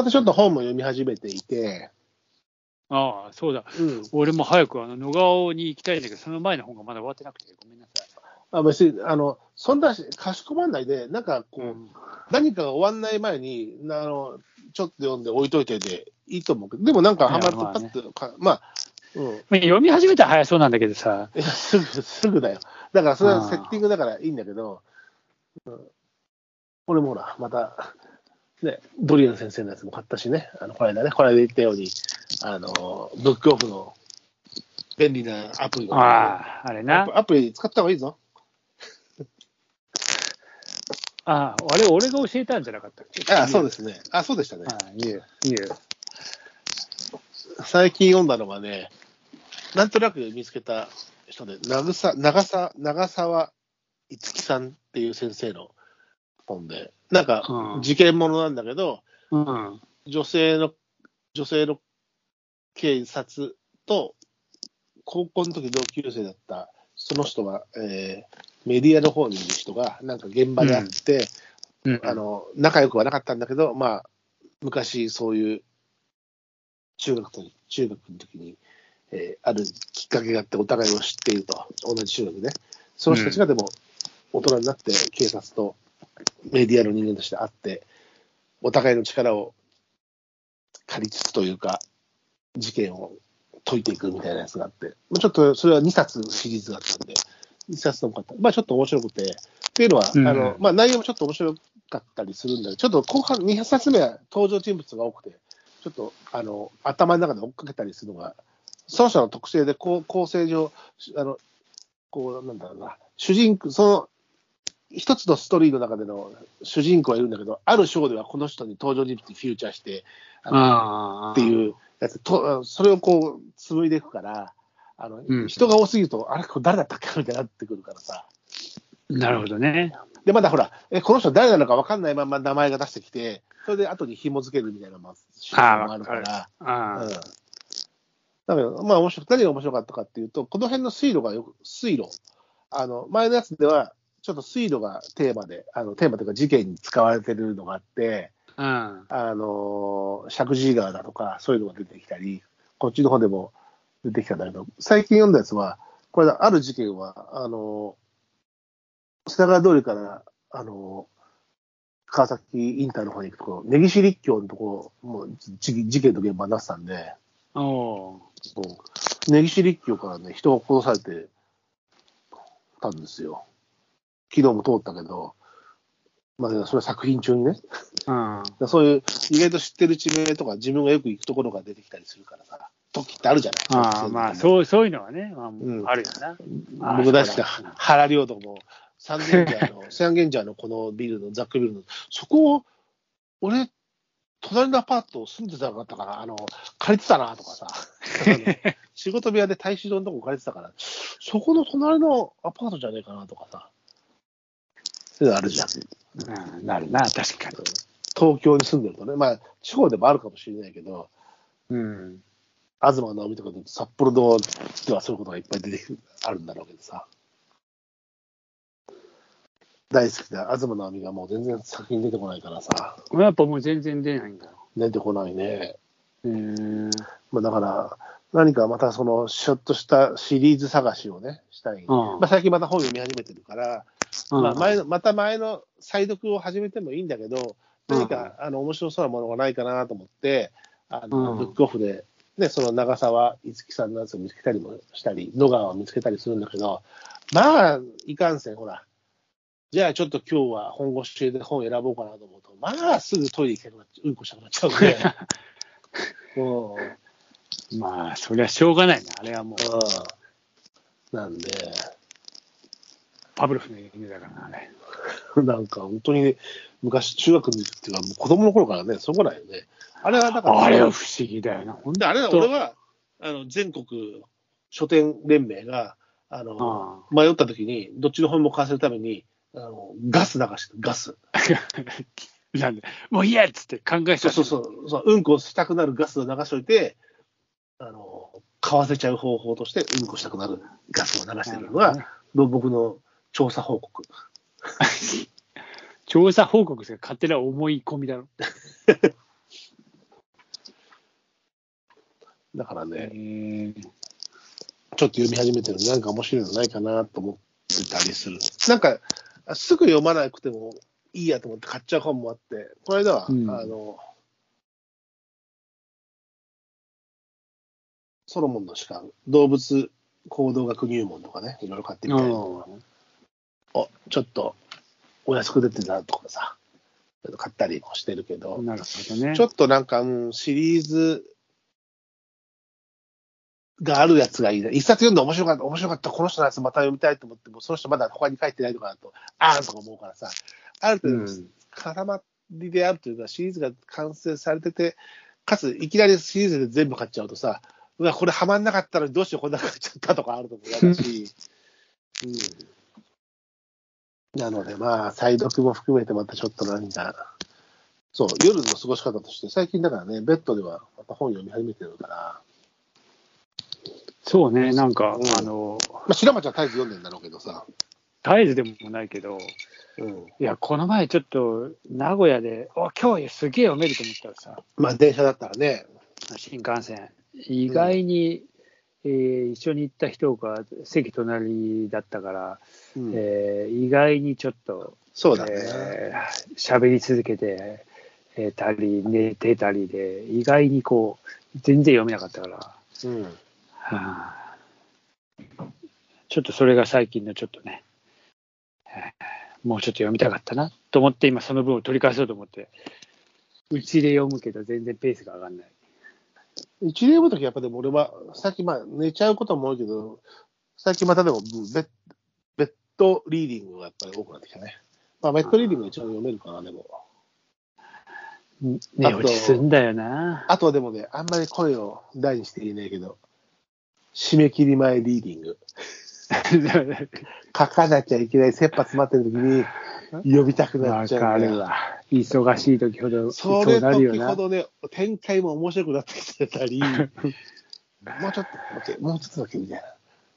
またちょっと本も読み始めていて、ああ、そうだ。うん。俺も早くあの野川に行きたいんだけど、その前の本がまだ終わってなくて、ごめんなさい。あ別に、あの、そんなし、かしこまんないで、なんかこう、うん何かが終わんない前に、あの、ちょっと読んで置いといてでいいと思うけど、でもなんかハマるといやまあねパッとか、まあ、うん。まあ読み始めたら早そうなんだけどさ、すぐ、すぐだよ。だから、それはセッティングだからいいんだけど、うん、俺もほら、また、ね、ドリアン先生のやつも買ったしね、あの、この間ね、この間言ったように、あの、ブックオフの便利なアプリをああ、あれアなプ。アプリ使った方がいいぞ。ああ、あれ、俺が教えたんじゃなかったっけ？あそうす。ですね。あ、そうでしたね。ああ、言う、言う。最近読んだのがね、なんとなく見つけた人で、長さ長さ長澤いつきさんっていう先生の本で、なんかうん。事件ものなんだけど、うん。女性の、女性の警察と、高校の時同級生だった、その人が、えーメディアの方にいる人が、なんか現場で会って、うん、あの、仲良くはなかったんだけど、まあ、昔そういう、中学と、中学の時に、えーあるきっかけがあってお互いを知っていると、同じ中学で。ね。その人たちがでも、大人になって警察とメディアの人間として会って、お互いの力を借りつつというか、事件を解いていくみたいなやつがあって、まあちょっとそれは2冊シリーズがあったんで、2冊とも買った。まあちょっと面白くて、っていうのは、うんあのまあ、内容もちょっと面白かったりするんだけど、ちょっと後半、2冊目は登場人物が多くて、ちょっとあの頭の中で追っかけたりするのが、その人の特性でこう構成上、あのこうなんだろうな、主人公、その一つのストーリーの中での主人公がいるんだけど、ある章ではこの人に登場人物にフューチャーして、あの。っていうやつと、それをこう紡いでいくから、あのうん人が多すぎると、あれ、これ誰だったっけ？みたいになってくるからさ。なるほどね。で、まだほら、え、この人誰なのか分かんないまま名前が出してきて、それで後に紐付けるみたいな、もあるから。ああ、うん。だけど、まあ、面白何が面白かったかっていうと、この辺の水路がよく、水路。あの、前のやつでは、ちょっと水路がテーマで、あの、テーマというか事件に使われてるのがあって、うん。あの、石神井川だとか、そういうのが出てきたり、こっちの方でも出てきたんだけど、最近読んだやつは、これ、ある事件は、あの、品川通りから、あの、川崎インターの方に行くところ、根岸立教のところ、もうじ事件の現場になってたんで、根岸立教からね、人が殺されてたんですよ。昨日も通ったけど、まあ、それは作品中にね、ー。うん。そういう意外と知ってる地名とか自分がよく行くところが出てきたりするからさ、時ってあるじゃない。ああ、まあ、うそう、そういうのはね、まあ、うん。あるよな。僕大好き原良とも、三軒茶屋の、三軒茶屋のこのビルの、ザックビルの、そこを、俺、隣のアパート住んでたかったから、あの、借りてたなとかさ、仕事部屋で大衆堂のとこ借りてたから、そこの隣のアパートじゃねえかなとかさ、そういうのあるじゃん。うん、なるな、確かに。東京に住んでるとね、まあ、地方でもあるかもしれないけど、うん。東直美とかで札幌のではそういうことがいっぱい出てくる、あるんだろうけどさ。大好きな東直美がもう全然作品出てこないからさ、やっぱもう全然出ないんだ。出てこないね。へーまあ、だから、何かまたその、ちょっとしたシリーズ探しをね、したい。うんまあ、最近また本読み始めてるから、うんまあ、前のまた前の再読を始めてもいいんだけど、何か、あの面白そうなものがないかなと思って、あのうん。ブックオフで、ね、その長澤いつきさんのやつを見つけたりもしたり、野川を見つけたりするんだけど、まあ、いかんせん、ほら、じゃあちょっと今日は本腰で本選ぼうかなと思うと、まあ、すぐトイレ行きたくなっちゃう、うんこしたくなっちゃうんで、うん、まあ、そりゃしょうがないな。あれはもう、うん、なんで、パブロフの犬だからな、あれ。なんか本当に昔、中学の時っていうか、もう子供の頃からね、そこらよね。あれはだから、あれは不思議だよな。ほんで、あれはと俺は、あの、全国書店連盟が、あの、あ迷った時に、どっちの本も買わせるために、あの、ガス流してガス。あ なんで、もういいやっつって考えそうそうそう、そううんこしたくなるガスを流しといて、あの、買わせちゃう方法として、うんこしたくなるガスを流してるのが、僕の調査報告。調査報告ですが勝手な思い込みだろ。だからえね、ーちょっと読み始めてるのなんか面白いのないかなと思ってたりする。なんか、すぐ読まなくてもいいやと思って買っちゃう本もあって、この間は、うんあの、ソロモンの士官、動物行動学入門とかね、いろいろ買ってみたりとか、おちょっとお安く出てたとかさ、買ったりもしてるけど、なるほどね。ちょっとなんか、うん、シリーズがあるやつがいいな。一冊読んで面白かった、面白かった、この人のやつまた読みたいと思っても、その人まだ他に書いてないのかなと、あーんとか思うからさ、ある程度、うん絡まりであるというか、シリーズが完成されてて、かつ、いきなりシリーズで全部買っちゃうとさ、うわ、これハマんなかったのにどうしよう、こんな買っちゃったとかあるとも嫌だし、うん。なので、まあ、再読も含めてまたちょっと何か、そう、夜の過ごし方として、最近だからね、ベッドではまた本読み始めてるから、そうね、なんか、うん。あの、まあ、白町は絶えず読んでんだろうけどさ、絶えずでもないけど、うん。いや、この前ちょっと名古屋で、お今日すげえ読めると思ったらさ、まあ、電車だったらね、新幹線、意外に、えー一緒に行った人が席隣だったから、うんえー意外にちょっと、そうだね。えー喋り続けてえーたり、寝てたりで、意外にこう、全然読めなかったから、うん。はあちょっとそれが最近のちょっとね、えーもうちょっと読みたかったなと思って、今その分を取り返そうと思って、うちで読むけど全然ペースが上がんない。一例ごときやっぱでも俺は、最近まあ寝ちゃうことも多いけど、最近またでもベッベッドリーディングがやっぱり多くなってきたね。まあベッドリーディングが一番読めるかな、でも。寝落ちすんだよな。あとはでもね、あんまり声を大にして言えないけど、締め切り前リーディング。書かなきゃいけない切羽詰まってる時に呼びたくなっわちゃうんだよ。かるわ。忙しい時ほどそそうれなるよな。時ほどね、展開も面白くなってきてたり、もうちょっと、もうちょっとだけみたいな。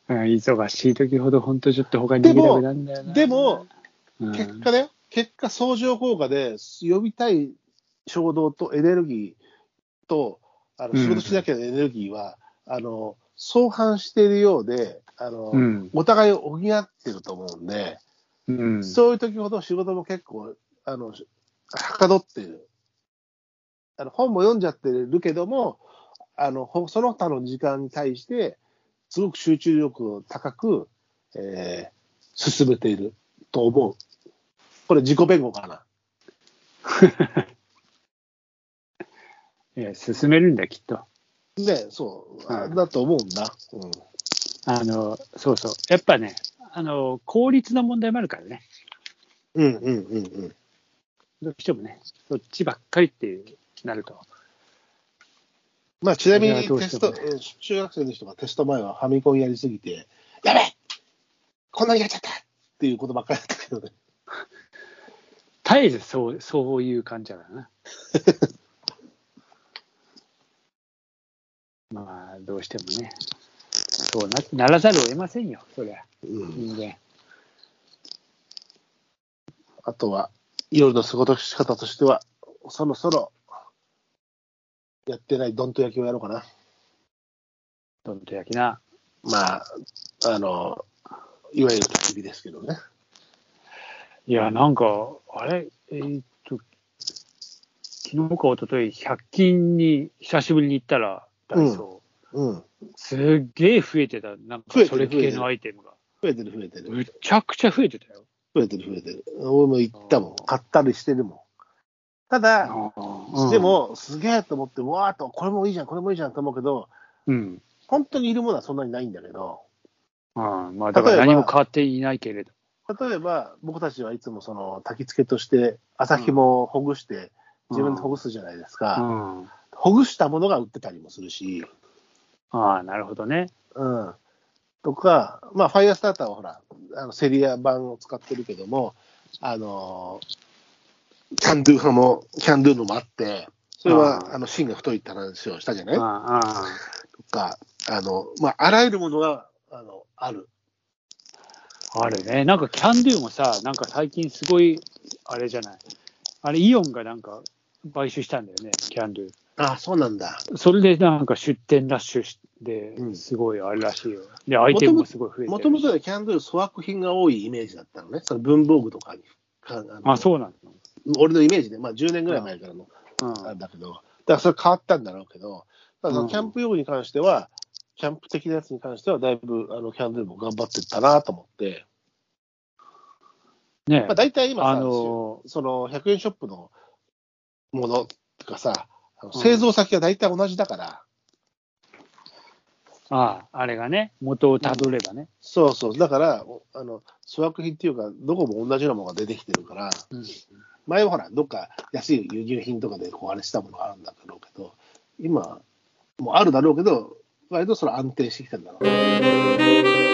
うん忙しい時ほど本当ちょっと他に逃げたくなるんだよな。でも、うん。結果だよ、結果、相乗効果で、呼びたい衝動とエネルギーと、あのうん。仕事しなきゃのエネルギーは、あの相反しているようであの、うん。お互いを補ってると思うんで、うん、そういう時ほど仕事も結構、あのはかどってる。あの本も読んじゃってるけども、あのほその他の時間に対して、すごく集中力を高く、えー進めていると思う。これ自己弁護かな。いや進めるんだよ、きっと。ね、そう、あうんだと思うんだ。うんあの、そうそう。やっぱね、あの、効率の問題もあるからね。うんうんうんうん。どうしてもね、そっちばっかりってなると。まあ、ちなみにテスト、中学生の人がテスト前はファミコンやりすぎて、やべえこんなにやっちゃったっていうことばっかりだったけどね。絶えずそう、そういう感じだからな。まあ、どうしてもね。そうなならざるを得ませんよ、そりゃ、うん、人間。あとは、夜の過ごし方としては、そろそろ、やってないどんと焼きをやろうかな。どんと焼きな。まあ、あの、いわゆる焚き火ですけどね。いや、なんか、あれ、えーっと、昨日か一昨日100均に久しぶりに行ったら、ダイソー、うん。すっげえ増えてた、なんかそれ系のアイテムが。増えてる増えてる。むちゃくちゃ増えてたよ。増えてる増えてる。俺も行ったもん。買ったりしてるもん。ただ、うんで、も、すげえと思って、わーっと、これもいいじゃん、これもいいじゃんと思うけど、うん。本当にいるものはそんなにないんだけど、ああまあ、だから何も変わっていないけれど。例えば、僕たちはいつもその焚き付けとして、朝紐をほぐして、自分でほぐすじゃないですうか。ん。ほぐしたものが売ってたりもするし、ああ、なるほどね。うん。とか、まあ、ファイアスターターはほら、あのセリア版を使ってるけども、あの、キャンドゥ派も、キャンドゥのもあって、それあは、ああの、芯が太いって話をしたじゃない？あああとか、あの、まあ、あらゆるものが、あの、ある。あるね。なんかキャンドゥもさ、なんか最近すごい、あれじゃない？あれ、イオンがなんか買収したんだよね、キャンドゥ。あそうなんだ。それでなんか出店ラッシュしうて、んすごいあれらしいよ。で、アイテムもすごい増えてもともとはキャンドル粗悪品が多いイメージだったのね。その文房具とかに。かあのあ、そうなん俺のイメージで、まあ10年ぐらい前からのだ。あれだけど、だからそれ変わったんだろうけど、だからキャンプ用具に関しては、キャンプ的なやつに関しては、だいぶあのキャンドルも頑張ってったなと思って、ねまあ、大体今さ、あのその100円ショップのものとかさ、製造先が大体同じだから、ああ、あれがね、元をたどればね。そうそう、だから、おあの粗悪品っていうか、どこも同じようなものが出てきてるから、うん前はほら、どっか安い輸入品とかでこうあれしたものがあるんだろうけど、今、もうあるだろうけど、割とそれ安定してきてるんだろう。